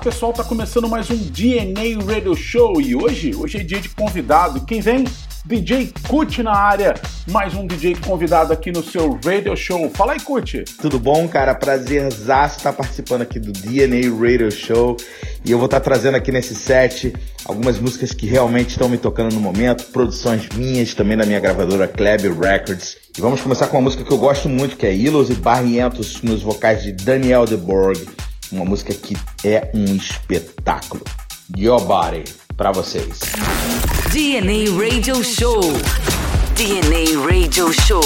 Pessoal, tá começando mais um DNA Radio Show e hoje, hoje é dia de convidado. Quem vem? DJ Kut na área, mais um DJ convidado aqui no seu Radio Show. Fala aí, Kut. Tudo bom, cara? Prazerzaço estar participando aqui do DNA Radio Show e eu vou estar trazendo aqui nesse set algumas músicas que realmente estão me tocando no momento, produções minhas também da minha gravadora Kleb Records. E vamos começar com uma música que eu gosto muito, que é Ilos e Barrientos nos vocais de Daniel De Borg uma música que é um espetáculo. Your Body, pra vocês. DNA Radio Show. DNA Radio Show.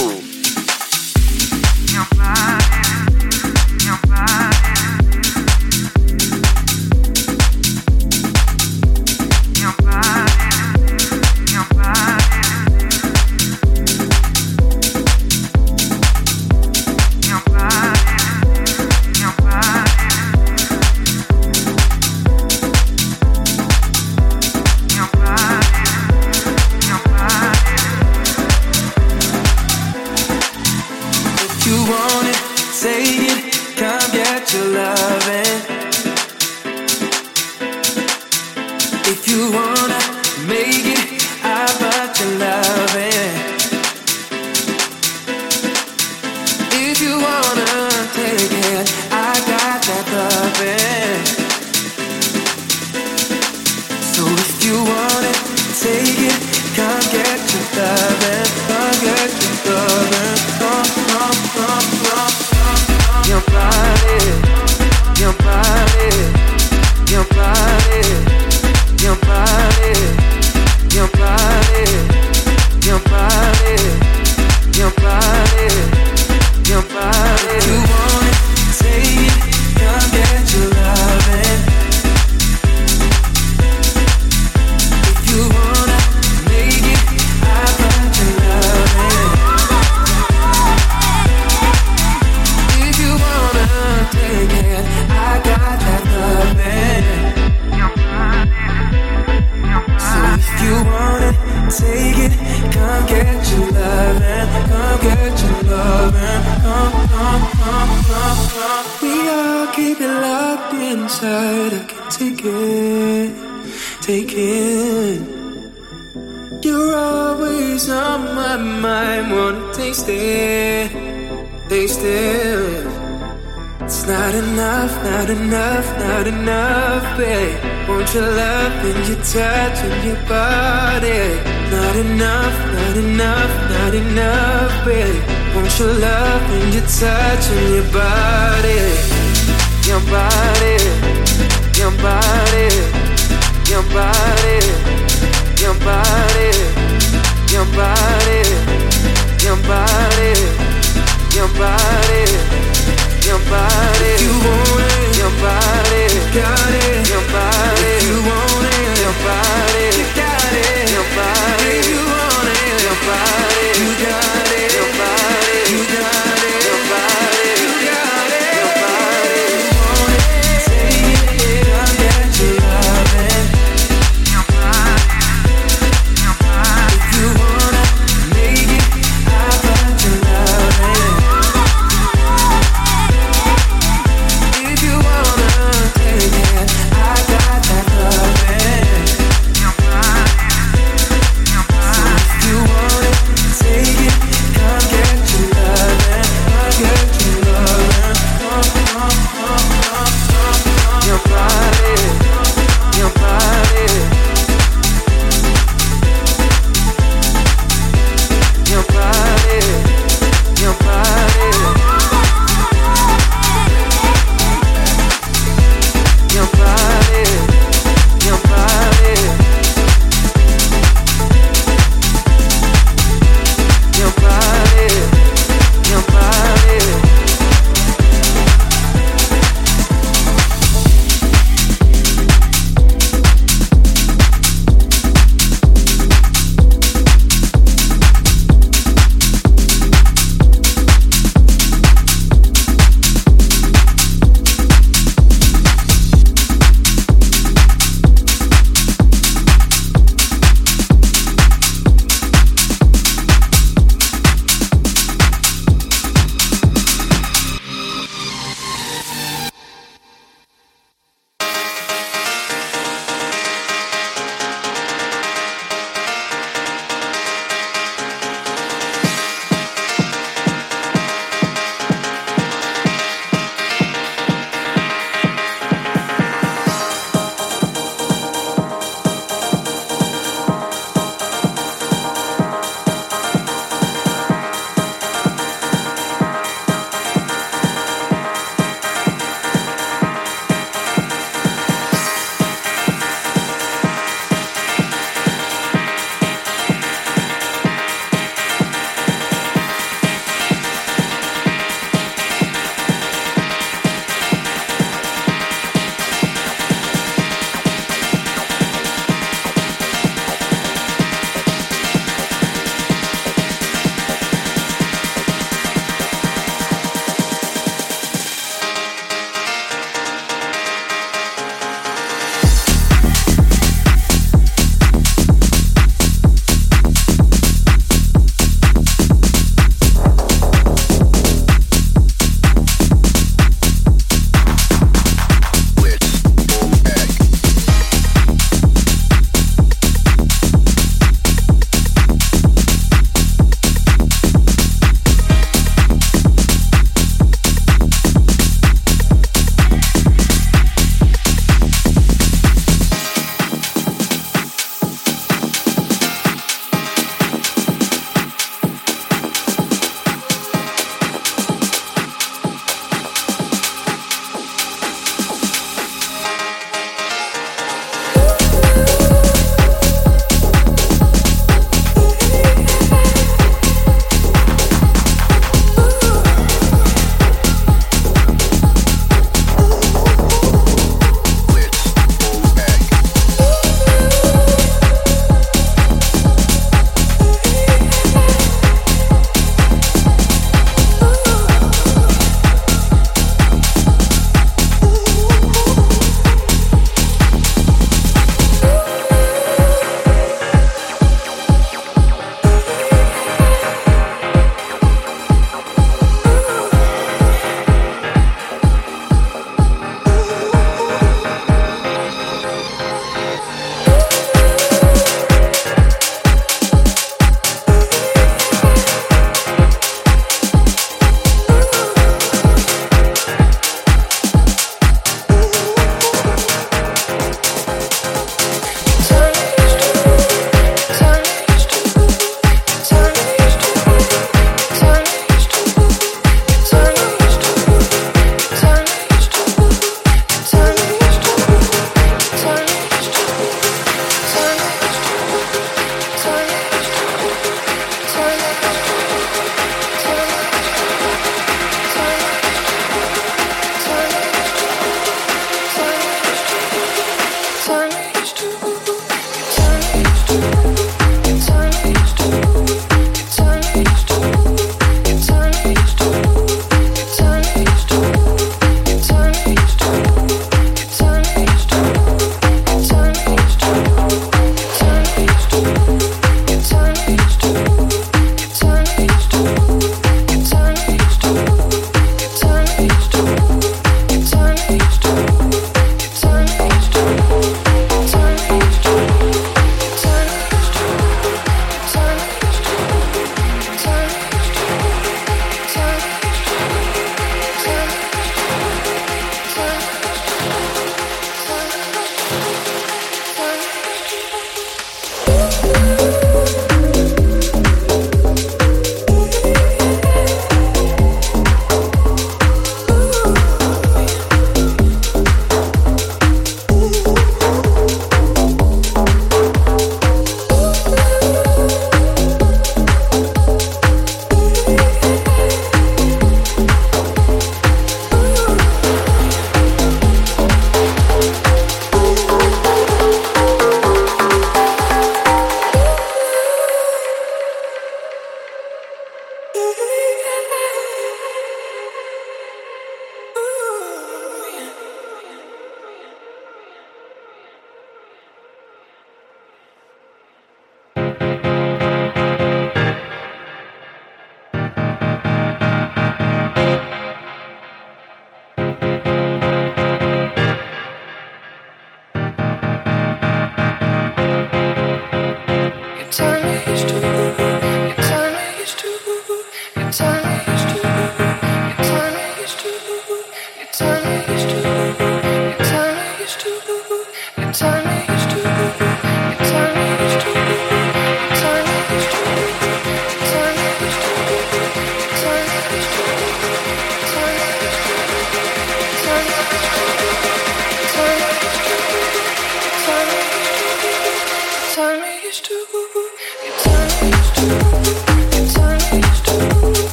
your body, your body. not enough, not enough, babe. Won't you love and your touch and your body. Not enough, not enough, not enough, babe. Won't you love and your touch and your body. Your body, your body, your body, your body, your body, your body, your body. Your body your body. You want it, your body. Got it, your body. You want it, your body. You got it, your body. You want it, your body. You got it.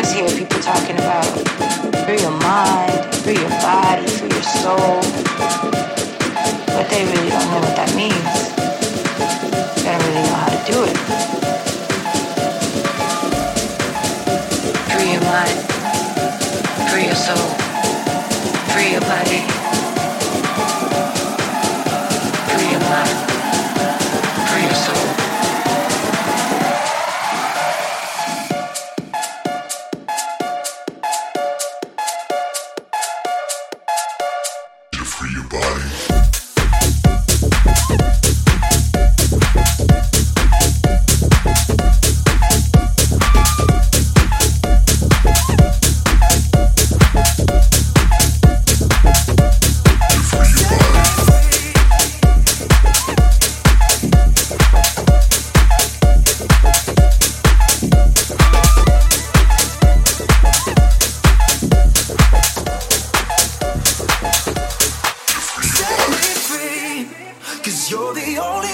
always hear people talking about free your mind, free your body, free your soul. But they really don't know what that means. They don't really know how to do it. Free your mind, free your soul, free your body, only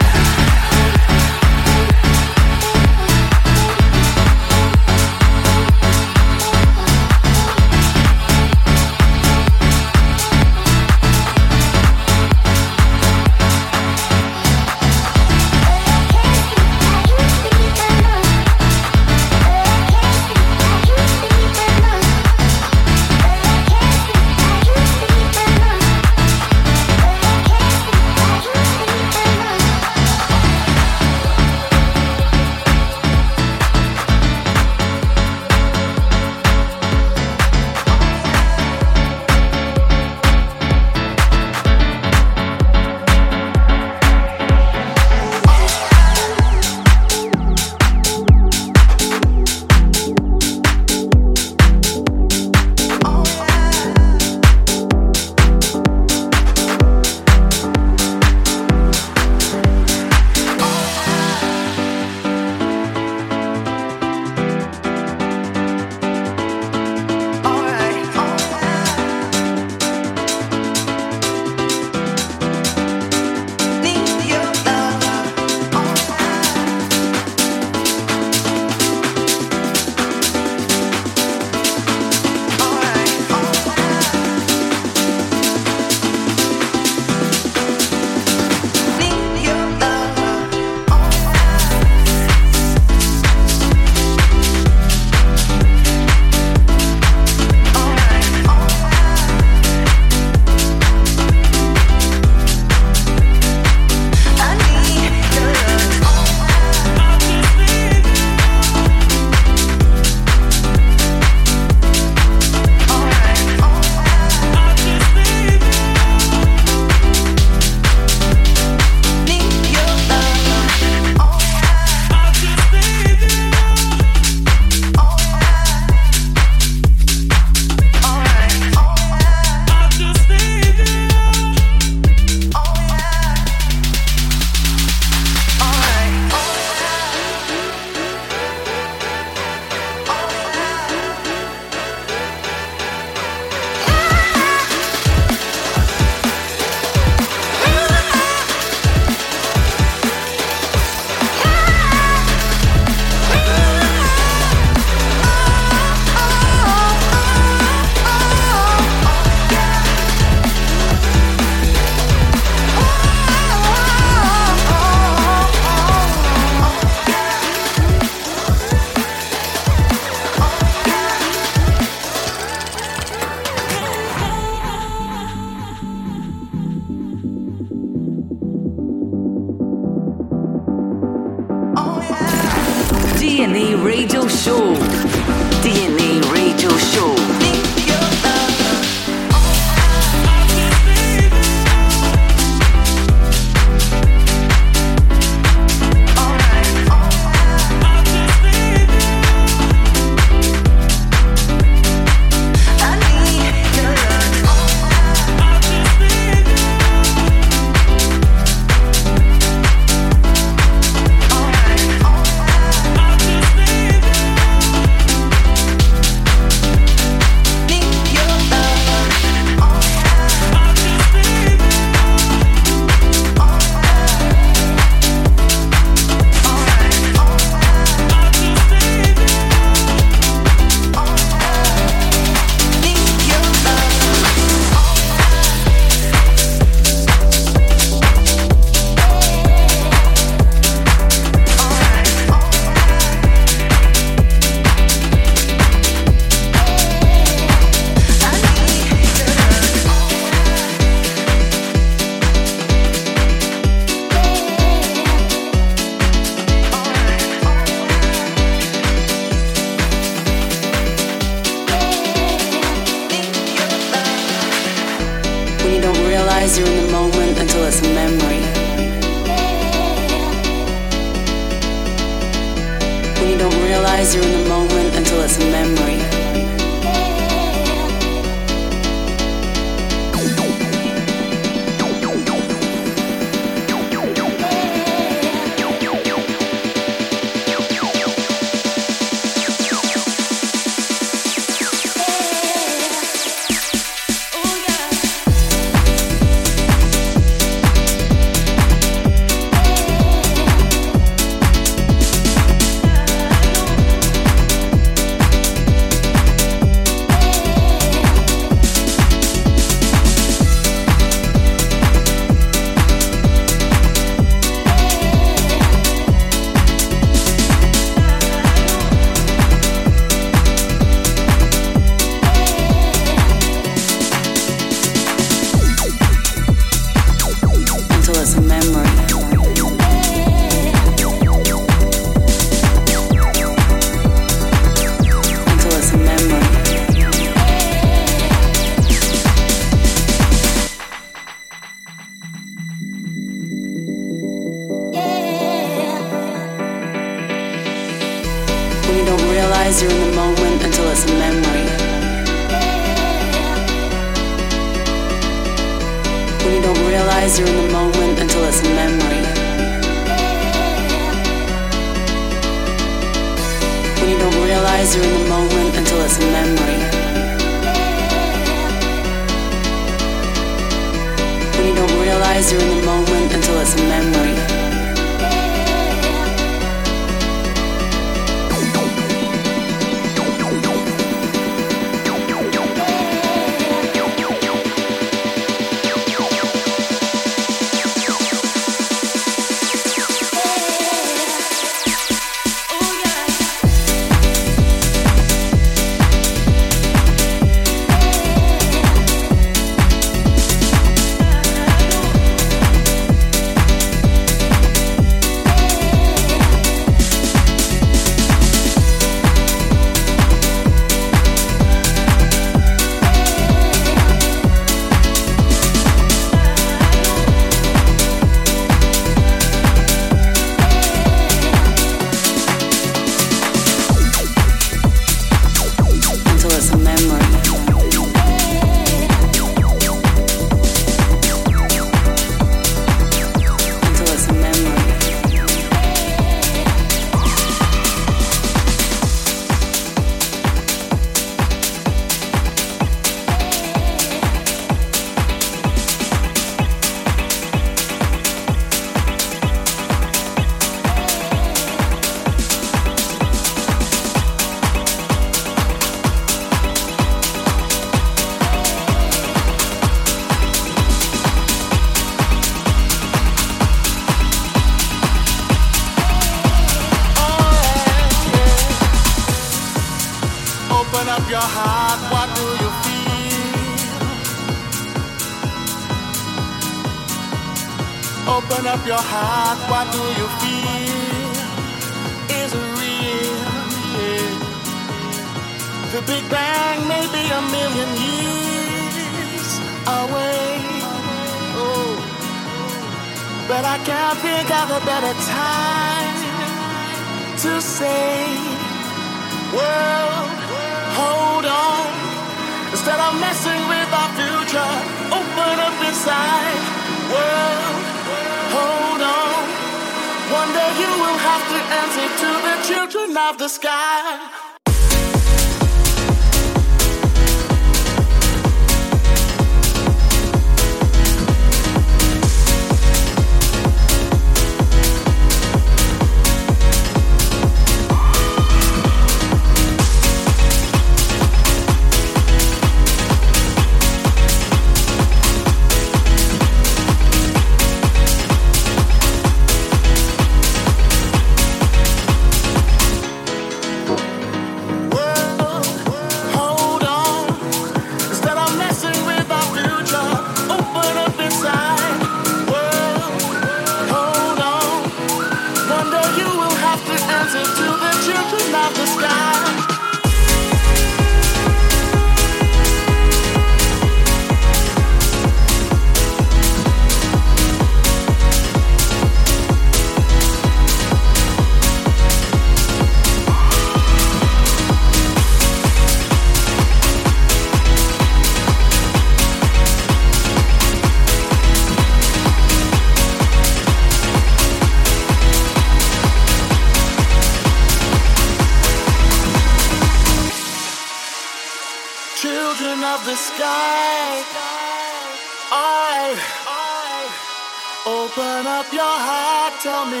tell me,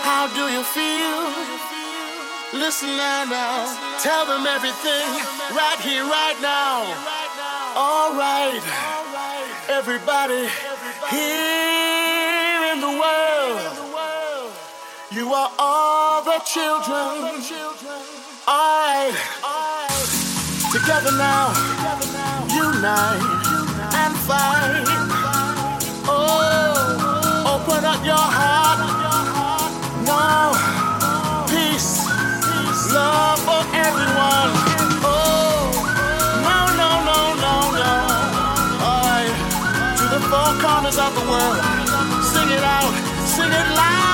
how do you feel? Listen now, tell them everything right here, right now. All right, everybody here in the world, you are all the children. I, together now, unite and fight. Up your heart. Peace, love for everyone. Oh, no, no, no, no, no. I, to the four corners of the world, sing it out, sing it loud,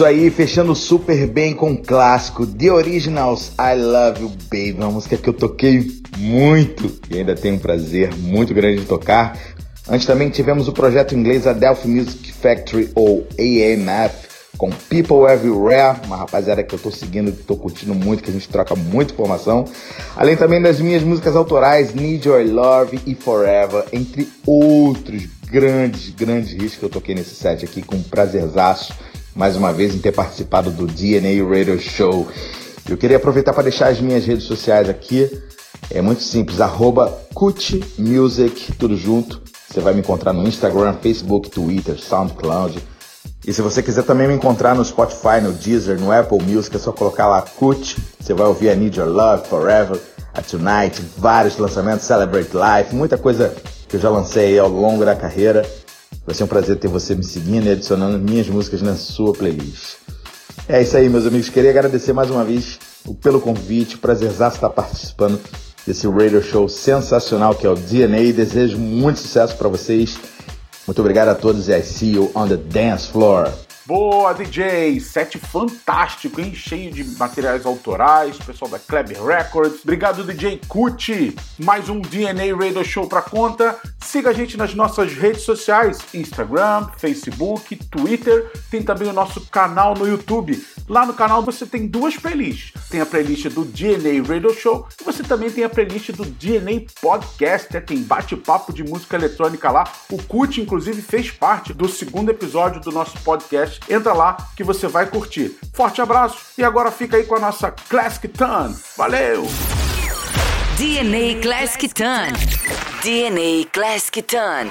isso aí, fechando super bem com o clássico The Originals I Love You Baby, uma música que eu toquei muito e ainda tenho um prazer muito grande de tocar. Antes também tivemos o projeto inglês Adelphi Music Factory ou AMF com People Everywhere, uma rapaziada que eu tô seguindo, que tô curtindo muito, que a gente troca muita informação. Além também das minhas músicas autorais Need Your Love e Forever, entre outros grandes, grandes hits que eu toquei nesse set aqui com prazerzaço mais uma vez em ter participado do DNA Radio Show. Eu queria aproveitar para deixar as minhas redes sociais aqui. É muito simples, arroba Music, tudo junto. Você vai me encontrar no Instagram, Facebook, Twitter, SoundCloud. E se você quiser também me encontrar no Spotify, no Deezer, no Apple Music, é só colocar lá Kut. Você vai ouvir a Need Your Love, Forever, a Tonight, vários lançamentos, Celebrate Life, muita coisa que eu já lancei ao longo da carreira. Vai ser um prazer ter você me seguindo e adicionando minhas músicas na sua playlist. É isso aí, meus amigos. Queria agradecer mais uma vez pelo convite. Prazerzaço estar participando desse radio show sensacional que é o DNA. Desejo muito sucesso para vocês. Muito obrigado a todos e I see you on the dance floor. Boa, DJ! Set fantástico, hein? Cheio de materiais autorais, pessoal da Club Records. Obrigado, DJ Cuti. Mais um DNA Radio Show pra conta. Siga a gente nas nossas redes sociais: Instagram, Facebook, Twitter. Tem também o nosso canal no YouTube. Lá no canal você tem duas playlists. Tem a playlist do DNA Radio Show e você também tem a playlist do DNA Podcast. Né? Tem bate-papo de música eletrônica lá. O Cuti, inclusive, fez parte do segundo episódio do nosso podcast Entra lá que você vai curtir. Forte abraço e agora fica aí com a nossa Classic Turn. Valeu! DNA Classic Turn. DNA Classic Turn.